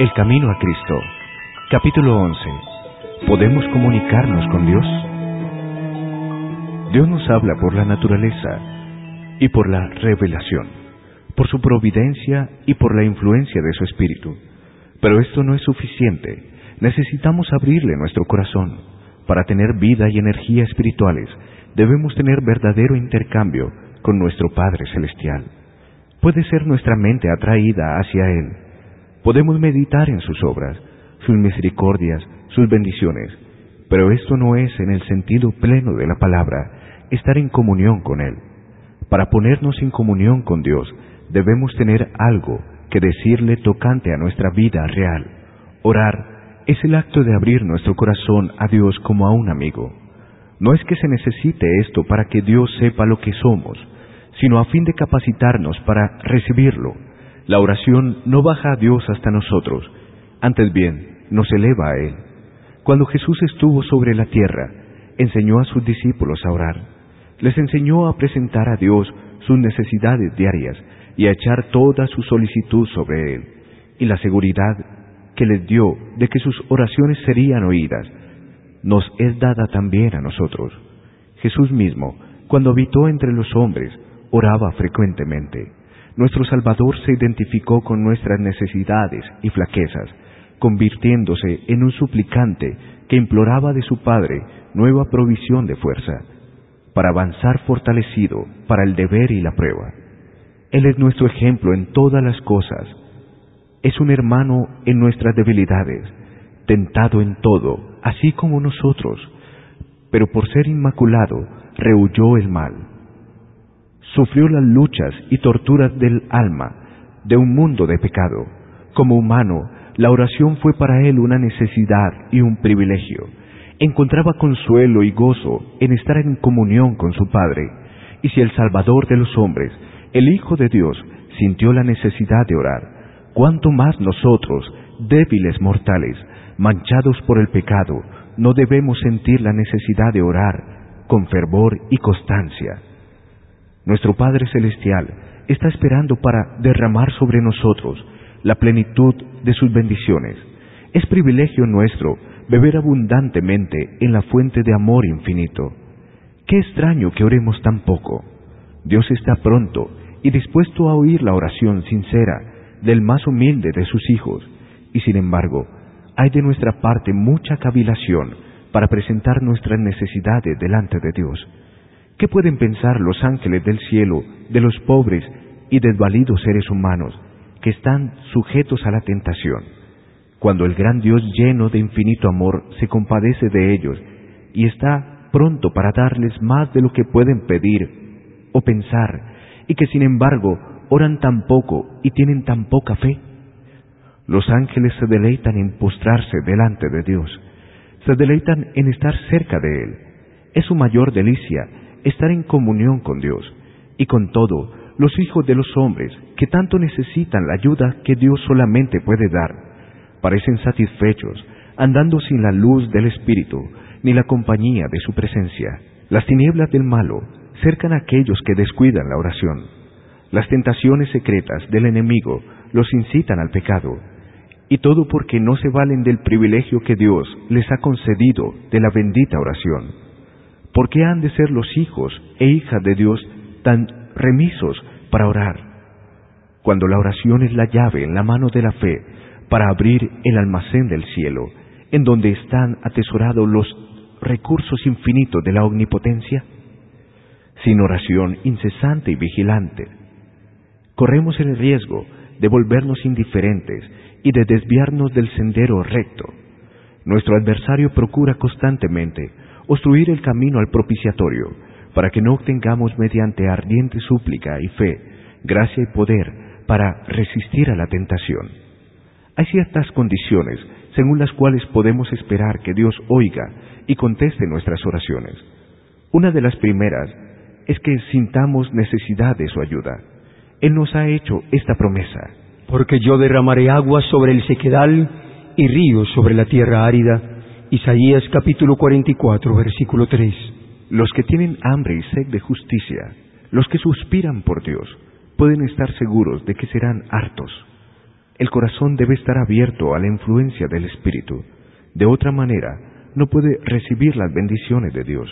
El Camino a Cristo, capítulo 11. ¿Podemos comunicarnos con Dios? Dios nos habla por la naturaleza y por la revelación, por su providencia y por la influencia de su Espíritu. Pero esto no es suficiente. Necesitamos abrirle nuestro corazón. Para tener vida y energía espirituales, debemos tener verdadero intercambio con nuestro Padre Celestial. Puede ser nuestra mente atraída hacia Él. Podemos meditar en sus obras, sus misericordias, sus bendiciones, pero esto no es en el sentido pleno de la palabra, estar en comunión con Él. Para ponernos en comunión con Dios, debemos tener algo que decirle tocante a nuestra vida real. Orar es el acto de abrir nuestro corazón a Dios como a un amigo. No es que se necesite esto para que Dios sepa lo que somos, sino a fin de capacitarnos para recibirlo. La oración no baja a Dios hasta nosotros, antes bien nos eleva a Él. Cuando Jesús estuvo sobre la tierra, enseñó a sus discípulos a orar. Les enseñó a presentar a Dios sus necesidades diarias y a echar toda su solicitud sobre Él, y la seguridad que les dio de que sus oraciones serían oídas, nos es dada también a nosotros. Jesús mismo, cuando habitó entre los hombres, oraba frecuentemente. Nuestro Salvador se identificó con nuestras necesidades y flaquezas, convirtiéndose en un suplicante que imploraba de su Padre nueva provisión de fuerza, para avanzar fortalecido para el deber y la prueba. Él es nuestro ejemplo en todas las cosas. Es un hermano en nuestras debilidades, tentado en todo, así como nosotros, pero por ser inmaculado, rehuyó el mal. Sufrió las luchas y torturas del alma, de un mundo de pecado. Como humano, la oración fue para él una necesidad y un privilegio. Encontraba consuelo y gozo en estar en comunión con su Padre. Y si el Salvador de los hombres, el Hijo de Dios, sintió la necesidad de orar, cuánto más nosotros, débiles mortales, manchados por el pecado, no debemos sentir la necesidad de orar con fervor y constancia. Nuestro Padre Celestial está esperando para derramar sobre nosotros la plenitud de sus bendiciones. Es privilegio nuestro beber abundantemente en la fuente de amor infinito. Qué extraño que oremos tan poco. Dios está pronto y dispuesto a oír la oración sincera del más humilde de sus hijos, y sin embargo, hay de nuestra parte mucha cavilación para presentar nuestras necesidades delante de Dios. ¿Qué pueden pensar los ángeles del cielo de los pobres y desvalidos seres humanos que están sujetos a la tentación? Cuando el gran Dios lleno de infinito amor se compadece de ellos y está pronto para darles más de lo que pueden pedir o pensar, y que sin embargo oran tan poco y tienen tan poca fe. Los ángeles se deleitan en postrarse delante de Dios, se deleitan en estar cerca de Él. Es su mayor delicia estar en comunión con Dios, y con todo, los hijos de los hombres, que tanto necesitan la ayuda que Dios solamente puede dar, parecen satisfechos, andando sin la luz del Espíritu, ni la compañía de su presencia. Las tinieblas del malo cercan a aquellos que descuidan la oración. Las tentaciones secretas del enemigo los incitan al pecado, y todo porque no se valen del privilegio que Dios les ha concedido de la bendita oración. ¿Por qué han de ser los hijos e hijas de Dios tan remisos para orar? Cuando la oración es la llave en la mano de la fe para abrir el almacén del cielo, en donde están atesorados los recursos infinitos de la omnipotencia sin oración incesante y vigilante. Corremos el riesgo de volvernos indiferentes y de desviarnos del sendero recto. Nuestro adversario procura constantemente obstruir el camino al propiciatorio para que no obtengamos mediante ardiente súplica y fe, gracia y poder para resistir a la tentación. Hay ciertas condiciones según las cuales podemos esperar que Dios oiga y conteste nuestras oraciones. Una de las primeras es que sintamos necesidad de su ayuda. Él nos ha hecho esta promesa. Porque yo derramaré agua sobre el sequedal y ríos sobre la tierra árida. Isaías capítulo 44, versículo 3. Los que tienen hambre y sed de justicia, los que suspiran por Dios, pueden estar seguros de que serán hartos. el corazón debe estar abierto a la influencia del Espíritu. De otra manera, no puede recibir las bendiciones de Dios.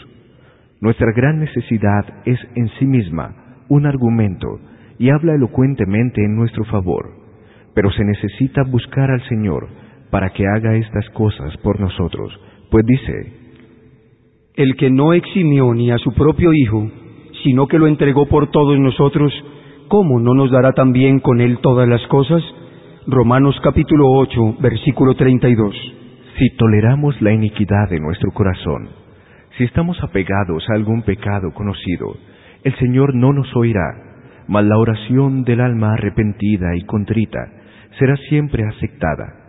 Nuestra gran necesidad es en sí misma un argumento y habla elocuentemente en nuestro favor, pero se necesita buscar al Señor para que haga estas cosas por nosotros, pues dice, El que no eximió ni a su propio Hijo, sino que lo entregó por todos nosotros, ¿cómo no nos dará también con él todas las cosas? Romanos capítulo 8, versículo 32. Si toleramos la iniquidad de nuestro corazón, si estamos apegados a algún pecado conocido, el Señor no nos oirá, mas la oración del alma arrepentida y contrita será siempre aceptada.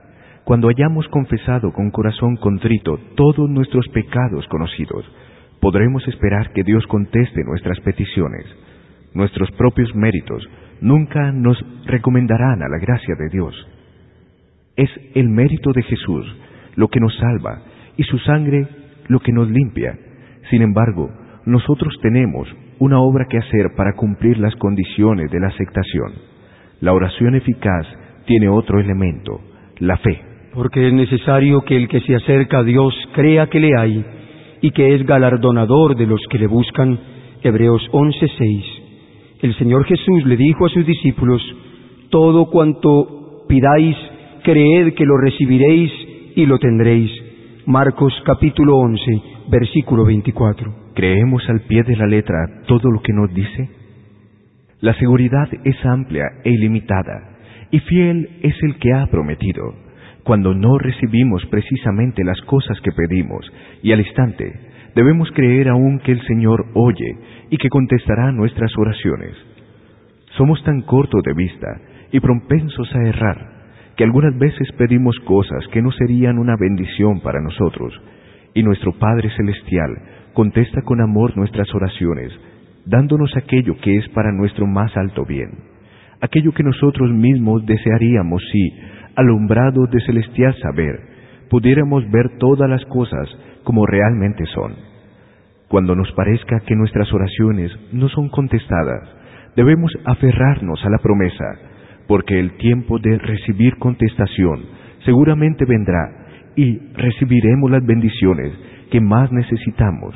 Cuando hayamos confesado con corazón contrito todos nuestros pecados conocidos, podremos esperar que Dios conteste nuestras peticiones. Nuestros propios méritos nunca nos recomendarán a la gracia de Dios. Es el mérito de Jesús lo que nos salva y su sangre lo que nos limpia. Sin embargo, nosotros tenemos una obra que hacer para cumplir las condiciones de la aceptación. La oración eficaz tiene otro elemento, la fe. Porque es necesario que el que se acerca a Dios crea que le hay y que es galardonador de los que le buscan. Hebreos 11:6. El Señor Jesús le dijo a sus discípulos, Todo cuanto pidáis, creed que lo recibiréis y lo tendréis. Marcos capítulo 11, versículo 24. ¿Creemos al pie de la letra todo lo que nos dice? La seguridad es amplia e ilimitada, y fiel es el que ha prometido. Cuando no recibimos precisamente las cosas que pedimos, y al instante, debemos creer aún que el Señor oye y que contestará nuestras oraciones. Somos tan cortos de vista y propensos a errar, que algunas veces pedimos cosas que no serían una bendición para nosotros, y nuestro Padre Celestial contesta con amor nuestras oraciones, dándonos aquello que es para nuestro más alto bien, aquello que nosotros mismos desearíamos si, alumbrados de celestial saber, pudiéramos ver todas las cosas como realmente son. Cuando nos parezca que nuestras oraciones no son contestadas, debemos aferrarnos a la promesa, porque el tiempo de recibir contestación seguramente vendrá y recibiremos las bendiciones que más necesitamos.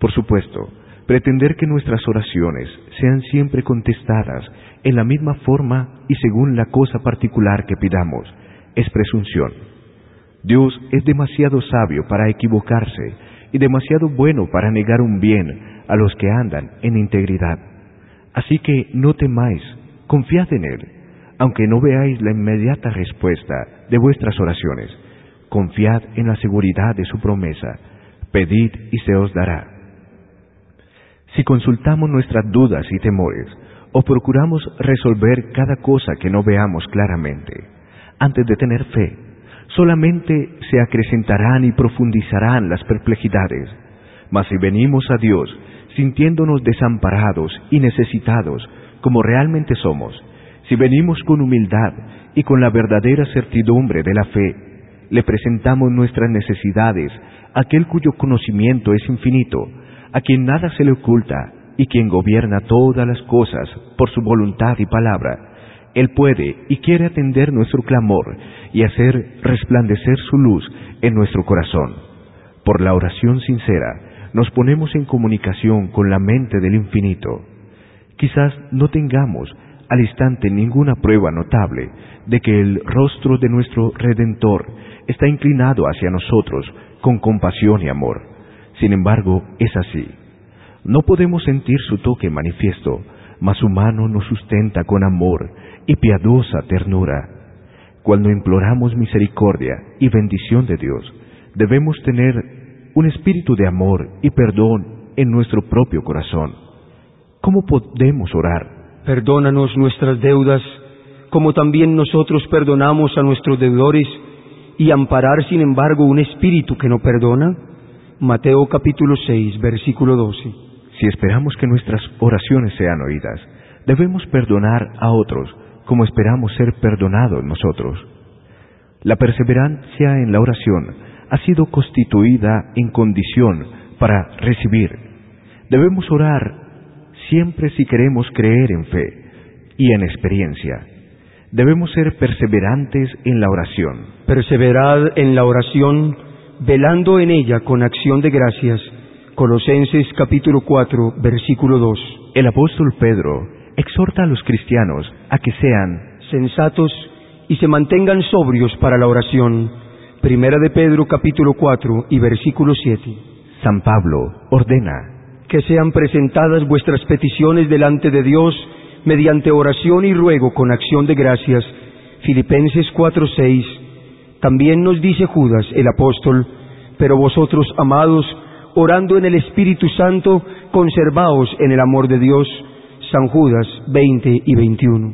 Por supuesto, pretender que nuestras oraciones sean siempre contestadas en la misma forma y según la cosa particular que pidamos es presunción. Dios es demasiado sabio para equivocarse y demasiado bueno para negar un bien a los que andan en integridad. Así que no temáis, confiad en Él, aunque no veáis la inmediata respuesta de vuestras oraciones. Confiad en la seguridad de su promesa, pedid y se os dará. Si consultamos nuestras dudas y temores, o procuramos resolver cada cosa que no veamos claramente, antes de tener fe, solamente se acrecentarán y profundizarán las perplejidades. Mas si venimos a Dios sintiéndonos desamparados y necesitados como realmente somos, si venimos con humildad y con la verdadera certidumbre de la fe, le presentamos nuestras necesidades aquel cuyo conocimiento es infinito, a quien nada se le oculta y quien gobierna todas las cosas por su voluntad y palabra, Él puede y quiere atender nuestro clamor y hacer resplandecer su luz en nuestro corazón. Por la oración sincera, nos ponemos en comunicación con la mente del infinito. Quizás no tengamos al instante ninguna prueba notable de que el rostro de nuestro Redentor está inclinado hacia nosotros con compasión y amor. Sin embargo, es así. No podemos sentir su toque manifiesto, mas su mano nos sustenta con amor y piadosa ternura. Cuando imploramos misericordia y bendición de Dios, debemos tener un espíritu de amor y perdón en nuestro propio corazón. ¿Cómo podemos orar? Perdónanos nuestras deudas, como también nosotros perdonamos a nuestros deudores, y amparar sin embargo un espíritu que no perdona. Mateo capítulo 6, versículo 12. Si esperamos que nuestras oraciones sean oídas, debemos perdonar a otros como esperamos ser perdonados nosotros. La perseverancia en la oración ha sido constituida en condición para recibir. Debemos orar siempre si queremos creer en fe y en experiencia. debemos ser perseverantes en la oración. Perseverad en la oración, velando en ella con acción de gracias. Colosenses capítulo 4, versículo 2. El apóstol Pedro exhorta a los cristianos a que sean sensatos y se mantengan sobrios para la oración. Primera de Pedro capítulo 4 y versículo 7. San Pablo ordena que sean presentadas vuestras peticiones delante de Dios mediante oración y ruego con acción de gracias. Filipenses 4:6. También nos dice Judas, el apóstol, pero vosotros, amados, orando en el Espíritu Santo, conservaos en el amor de Dios. San Judas 20 y 21.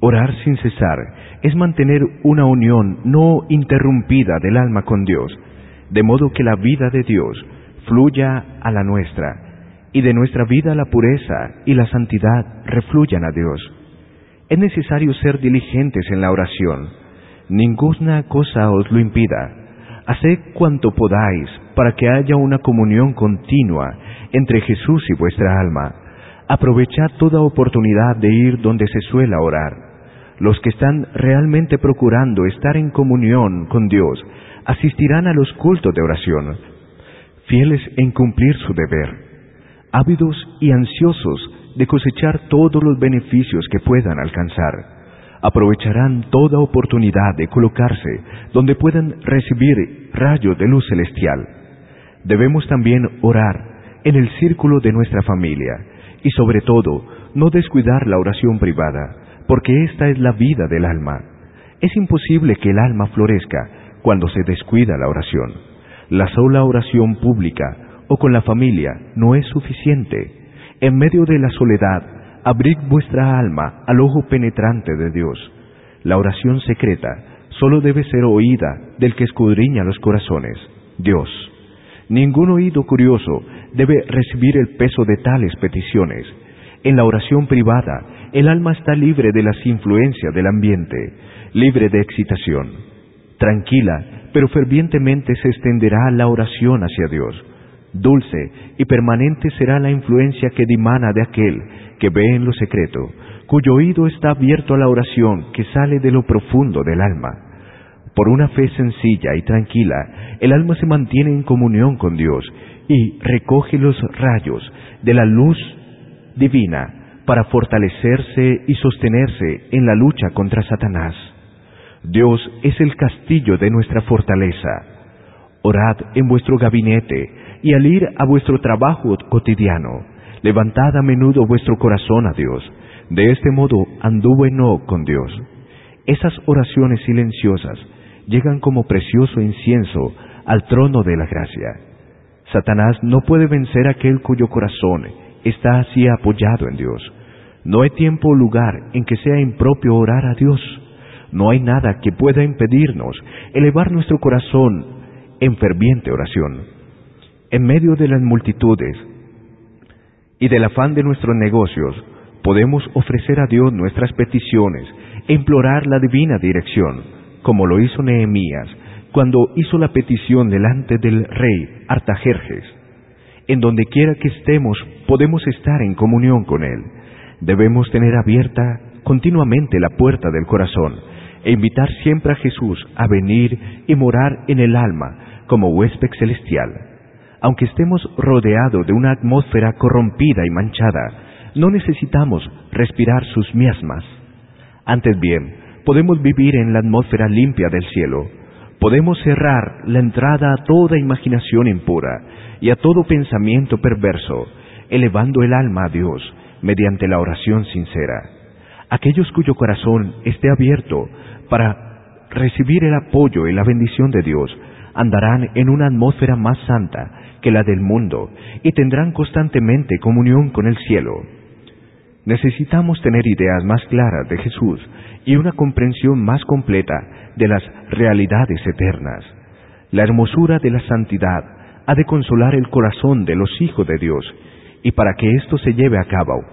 Orar sin cesar es mantener una unión no interrumpida del alma con Dios, de modo que la vida de Dios fluya a la nuestra y de nuestra vida la pureza y la santidad refluyan a Dios. Es necesario ser diligentes en la oración. Ninguna cosa os lo impida. Haced cuanto podáis para que haya una comunión continua entre Jesús y vuestra alma. Aprovechad toda oportunidad de ir donde se suele orar. Los que están realmente procurando estar en comunión con Dios asistirán a los cultos de oración, fieles en cumplir su deber ávidos y ansiosos de cosechar todos los beneficios que puedan alcanzar. Aprovecharán toda oportunidad de colocarse donde puedan recibir rayos de luz celestial. Debemos también orar en el círculo de nuestra familia y sobre todo no descuidar la oración privada, porque esta es la vida del alma. Es imposible que el alma florezca cuando se descuida la oración. La sola oración pública o con la familia no es suficiente. En medio de la soledad, abrid vuestra alma al ojo penetrante de Dios. La oración secreta solo debe ser oída del que escudriña los corazones, Dios. Ningún oído curioso debe recibir el peso de tales peticiones. En la oración privada, el alma está libre de las influencias del ambiente, libre de excitación. Tranquila, pero fervientemente se extenderá la oración hacia Dios Dulce y permanente será la influencia que dimana de aquel que ve en lo secreto, cuyo oído está abierto a la oración que sale de lo profundo del alma. Por una fe sencilla y tranquila, el alma se mantiene en comunión con Dios y recoge los rayos de la luz divina para fortalecerse y sostenerse en la lucha contra Satanás. Dios es el castillo de nuestra fortaleza. Orad en vuestro gabinete, y al ir a vuestro trabajo cotidiano, levantad a menudo vuestro corazón a Dios. De este modo anduvo con Dios. Esas oraciones silenciosas llegan como precioso incienso al trono de la gracia. Satanás no puede vencer a aquel cuyo corazón está así apoyado en Dios. No hay tiempo o lugar en que sea impropio orar a Dios. No hay nada que pueda impedirnos elevar nuestro corazón en ferviente oración en medio de las multitudes y del afán de nuestros negocios, podemos ofrecer a Dios nuestras peticiones e implorar la divina dirección, como lo hizo Nehemías cuando hizo la petición delante del rey Artajerjes. En donde quiera que estemos, podemos estar en comunión con Él. Debemos tener abierta continuamente la puerta del corazón e invitar siempre a Jesús a venir y morar en el alma como huésped celestial. Aunque estemos rodeados de una atmósfera corrompida y manchada, no necesitamos respirar sus miasmas. Antes bien, podemos vivir en la atmósfera limpia del cielo. Podemos cerrar la entrada a toda imaginación impura y a todo pensamiento perverso, elevando el alma a Dios mediante la oración sincera. Aquellos cuyo corazón esté abierto para recibir el apoyo y la bendición de Dios andarán en una atmósfera más santa que la del mundo y tendrán constantemente comunión con el cielo. Necesitamos tener ideas más claras de Jesús y una comprensión más completa de las realidades eternas. La hermosura de la santidad ha de consolar el corazón de los hijos de Dios y para que esto se lleve a cabo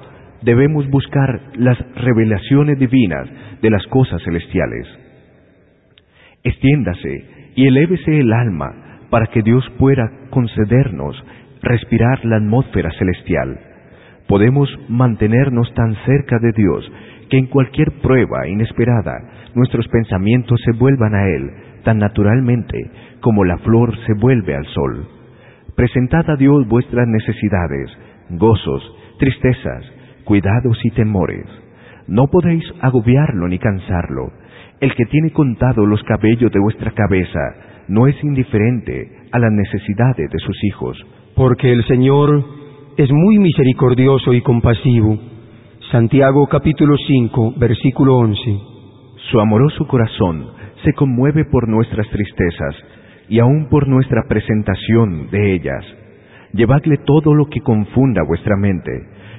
debemos buscar las revelaciones divinas de las cosas celestiales. Extiéndase y elévese el alma para que Dios pueda concedernos respirar la atmósfera celestial. Podemos mantenernos tan cerca de Dios que en cualquier prueba inesperada nuestros pensamientos se vuelvan a Él tan naturalmente como la flor se vuelve al sol. Presentad a Dios vuestras necesidades, gozos, tristezas, cuidados y temores. No podéis agobiarlo ni cansarlo. El que tiene contado los cabellos de vuestra cabeza no es indiferente a las necesidades de sus hijos. Porque el Señor es muy misericordioso y compasivo. Santiago capítulo 5, versículo 11. Su amoroso corazón se conmueve por nuestras tristezas y aun por nuestra presentación de ellas. Llevadle todo lo que confunda vuestra mente.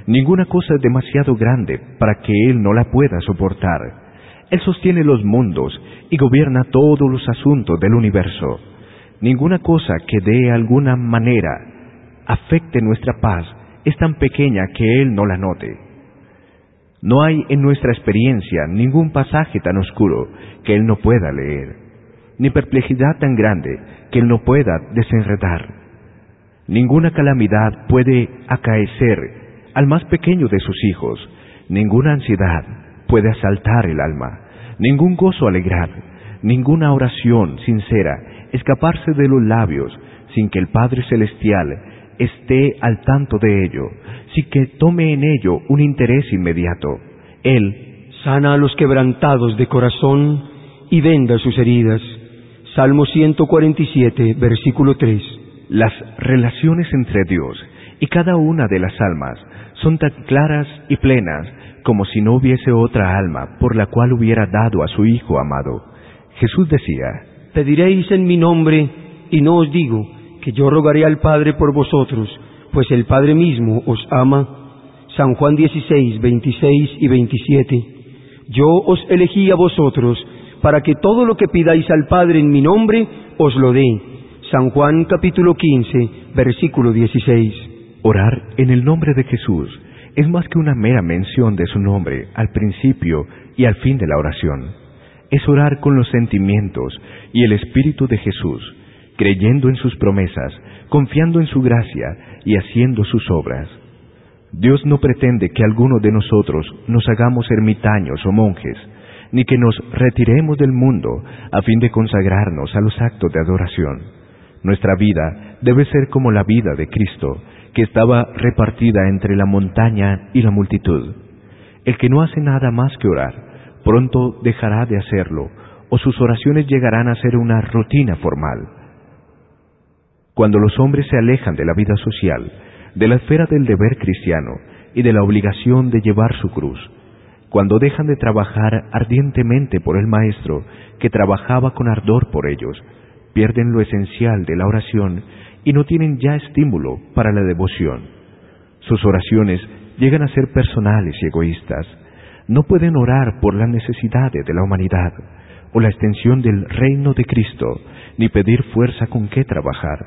Ninguna cosa es demasiado grande para que Él no la pueda soportar. Él sostiene los mundos y gobierna todos los asuntos del universo. Ninguna cosa que de alguna manera afecte nuestra paz es tan pequeña que Él no la note. No hay en nuestra experiencia ningún pasaje tan oscuro que Él no pueda leer, ni perplejidad tan grande que Él no pueda desenredar. Ninguna calamidad puede acaecer al más pequeño de sus hijos, ninguna ansiedad puede asaltar el alma, ningún gozo alegrar, ninguna oración sincera escaparse de los labios sin que el Padre Celestial esté al tanto de ello, sin que tome en ello un interés inmediato. Él sana a los quebrantados de corazón y venda sus heridas. Salmo 147, versículo 3. Las relaciones entre Dios y cada una de las almas son tan claras y plenas como si no hubiese otra alma por la cual hubiera dado a su Hijo amado. Jesús decía, Pediréis en mi nombre y no os digo que yo rogaré al Padre por vosotros, pues el Padre mismo os ama. San Juan 16, 26 y 27. Yo os elegí a vosotros para que todo lo que pidáis al Padre en mi nombre os lo dé. San Juan capítulo 15, versículo 16. Orar en el nombre de Jesús es más que una mera mención de su nombre al principio y al fin de la oración. Es orar con los sentimientos y el espíritu de Jesús, creyendo en sus promesas, confiando en su gracia y haciendo sus obras. Dios no pretende que alguno de nosotros nos hagamos ermitaños o monjes, ni que nos retiremos del mundo a fin de consagrarnos a los actos de adoración. Nuestra vida debe ser como la vida de Cristo, que estaba repartida entre la montaña y la multitud. El que no hace nada más que orar, pronto dejará de hacerlo, o sus oraciones llegarán a ser una rutina formal. Cuando los hombres se alejan de la vida social, de la esfera del deber cristiano y de la obligación de llevar su cruz, cuando dejan de trabajar ardientemente por el Maestro que trabajaba con ardor por ellos, pierden lo esencial de la oración y no tienen ya estímulo para la devoción. Sus oraciones llegan a ser personales y egoístas. No pueden orar por las necesidades de la humanidad o la extensión del reino de Cristo, ni pedir fuerza con qué trabajar.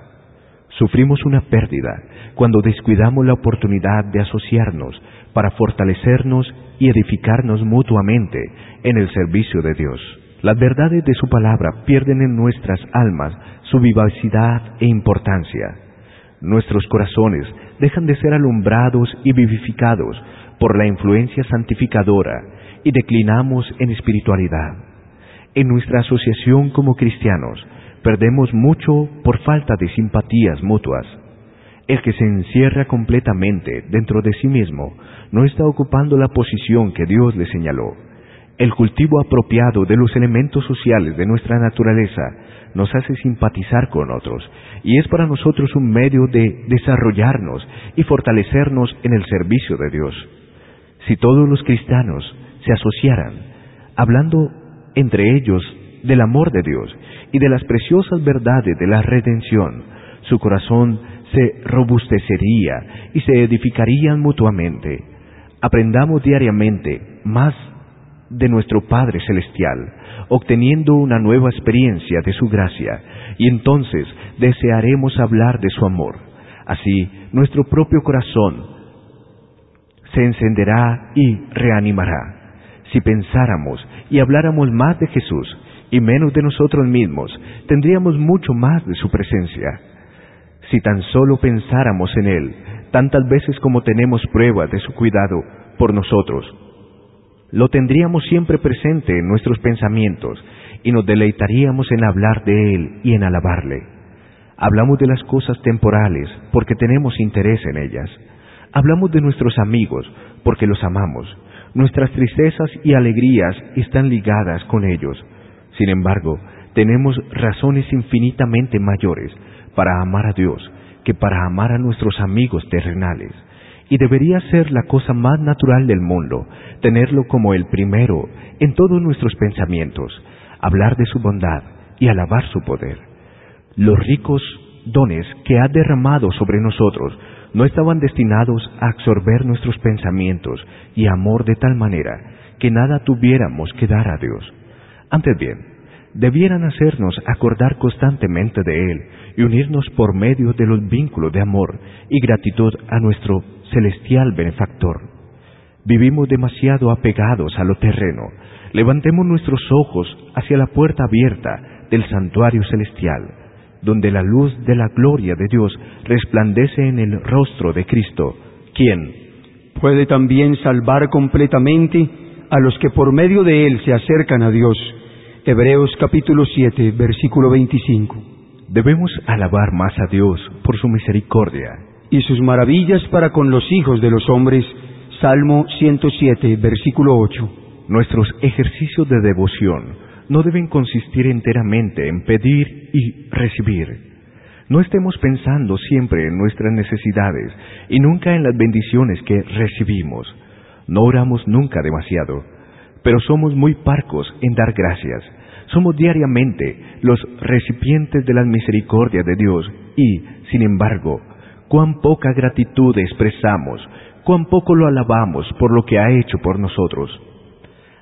Sufrimos una pérdida cuando descuidamos la oportunidad de asociarnos para fortalecernos y edificarnos mutuamente en el servicio de Dios. Las verdades de su palabra pierden en nuestras almas su vivacidad e importancia. Nuestros corazones dejan de ser alumbrados y vivificados por la influencia santificadora y declinamos en espiritualidad. En nuestra asociación como cristianos, Perdemos mucho por falta de simpatías mutuas. El que se encierra completamente dentro de sí mismo no está ocupando la posición que Dios le señaló. El cultivo apropiado de los elementos sociales de nuestra naturaleza nos hace simpatizar con otros y es para nosotros un medio de desarrollarnos y fortalecernos en el servicio de Dios. Si todos los cristianos se asociaran, hablando entre ellos del amor de Dios y de las preciosas verdades de la redención, su corazón se robustecería y se edificarían mutuamente. Aprendamos diariamente más de nuestro Padre Celestial, obteniendo una nueva experiencia de su gracia, y entonces desearemos hablar de su amor. Así, nuestro propio corazón se encenderá y reanimará. Si pensáramos y habláramos más de Jesús, y menos de nosotros mismos, tendríamos mucho más de su presencia. Si tan solo pensáramos en Él, tantas veces como tenemos pruebas de su cuidado por nosotros, lo tendríamos siempre presente en nuestros pensamientos y nos deleitaríamos en hablar de Él y en alabarle. Hablamos de las cosas temporales porque tenemos interés en ellas. Hablamos de nuestros amigos porque los amamos. Nuestras tristezas y alegrías están ligadas con ellos. Sin embargo, tenemos razones infinitamente mayores para amar a Dios que para amar a nuestros amigos terrenales. Y debería ser la cosa más natural del mundo, tenerlo como el primero en todos nuestros pensamientos, hablar de su bondad y alabar su poder. Los ricos dones que ha derramado sobre nosotros no estaban destinados a absorber nuestros pensamientos y amor de tal manera que nada tuviéramos que dar a Dios. Antes bien, debieran hacernos acordar constantemente de Él y unirnos por medio de los vínculos de amor y gratitud a nuestro celestial benefactor. Vivimos demasiado apegados a lo terreno. Levantemos nuestros ojos hacia la puerta abierta del santuario celestial, donde la luz de la gloria de Dios resplandece en el rostro de Cristo, quien puede también salvar completamente a los que por medio de Él se acercan a Dios. Hebreos capítulo 7, versículo 25. Debemos alabar más a Dios por su misericordia y sus maravillas para con los hijos de los hombres. Salmo 107, versículo 8. Nuestros ejercicios de devoción no deben consistir enteramente en pedir y recibir. No estemos pensando siempre en nuestras necesidades y nunca en las bendiciones que recibimos. No oramos nunca demasiado, pero somos muy parcos en dar gracias. Somos diariamente los recipientes de la misericordia de Dios y, sin embargo, cuán poca gratitud expresamos, cuán poco lo alabamos por lo que ha hecho por nosotros.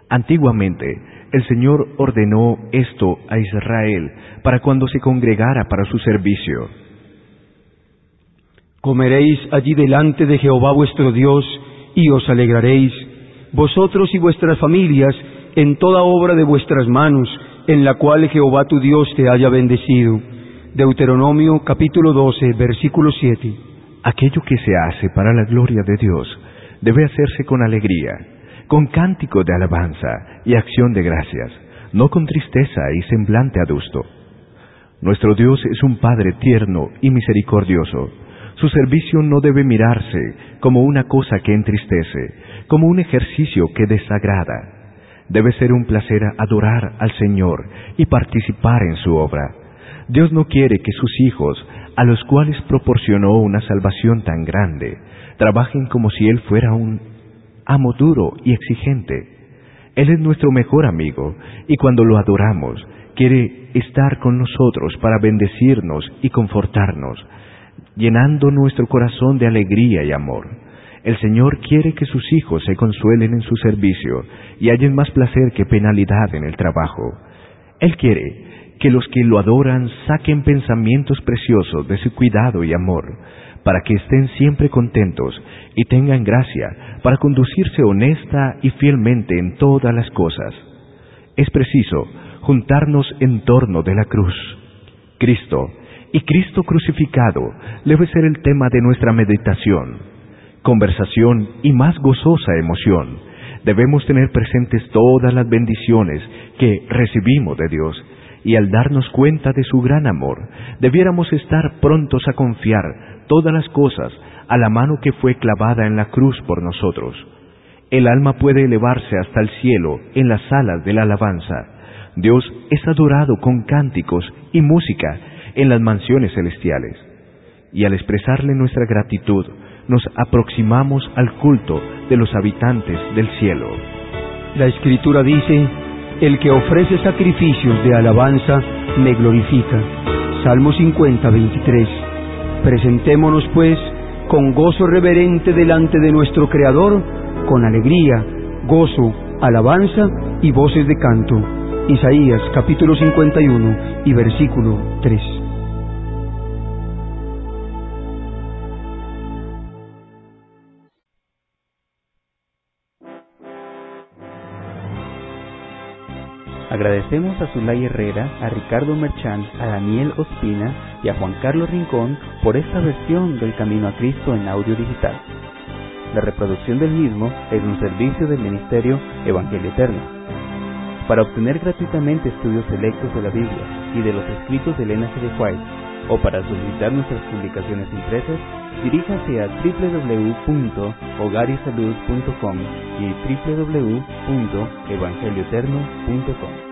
Antiguamente, el Señor ordenó esto a Israel para cuando se congregara para su servicio. Comeréis allí delante de Jehová vuestro Dios y os alegraréis, vosotros y vuestras familias, en toda obra de vuestras manos, en la cual Jehová tu Dios te haya bendecido. Deuteronomio capítulo 12, versículo 7. Aquello que se hace para la gloria de Dios debe hacerse con alegría, con cántico de alabanza y acción de gracias, no con tristeza y semblante adusto. Nuestro Dios es un Padre tierno y misericordioso. Su servicio no debe mirarse como una cosa que entristece, como un ejercicio que desagrada Debe ser un placer adorar al Señor y participar en su obra. Dios no quiere que sus hijos, a los cuales proporcionó una salvación tan grande, trabajen como si Él fuera un amo duro y exigente. Él es nuestro mejor amigo y cuando lo adoramos, quiere estar con nosotros para bendecirnos y confortarnos, llenando nuestro corazón de alegría y amor. El Señor quiere que sus hijos se consuelen en su servicio y hallen más placer que penalidad en el trabajo. Él quiere que los que lo adoran saquen pensamientos preciosos de su cuidado y amor, para que estén siempre contentos y tengan gracia para conducirse honesta y fielmente en todas las cosas. Es preciso juntarnos en torno de la cruz. Cristo y Cristo crucificado debe ser el tema de nuestra meditación conversación y más gozosa emoción, debemos tener presentes todas las bendiciones que recibimos de Dios y al darnos cuenta de su gran amor, debiéramos estar prontos a confiar todas las cosas a la mano que fue clavada en la cruz por nosotros. El alma puede elevarse hasta el cielo en las salas de la alabanza. Dios es adorado con cánticos y música en las mansiones celestiales. Y al expresarle nuestra gratitud, nos aproximamos al culto de los habitantes del cielo. La Escritura dice, el que ofrece sacrificios de alabanza me glorifica. Salmo 50, 23. Presentémonos pues con gozo reverente delante de nuestro Creador, con alegría, gozo, alabanza y voces de canto. Isaías capítulo 51 y versículo 3. Agradecemos a Zulay Herrera, a Ricardo Merchán, a Daniel Ospina y a Juan Carlos Rincón por esta versión del Camino a Cristo en audio digital. La reproducción del mismo es un servicio del Ministerio Evangelio Eterno. Para obtener gratuitamente estudios selectos de la Biblia y de los escritos de Elena G. White, o para solicitar nuestras publicaciones impresas, diríjase a www.hogariesalud.com y www.evangelioeterno.com.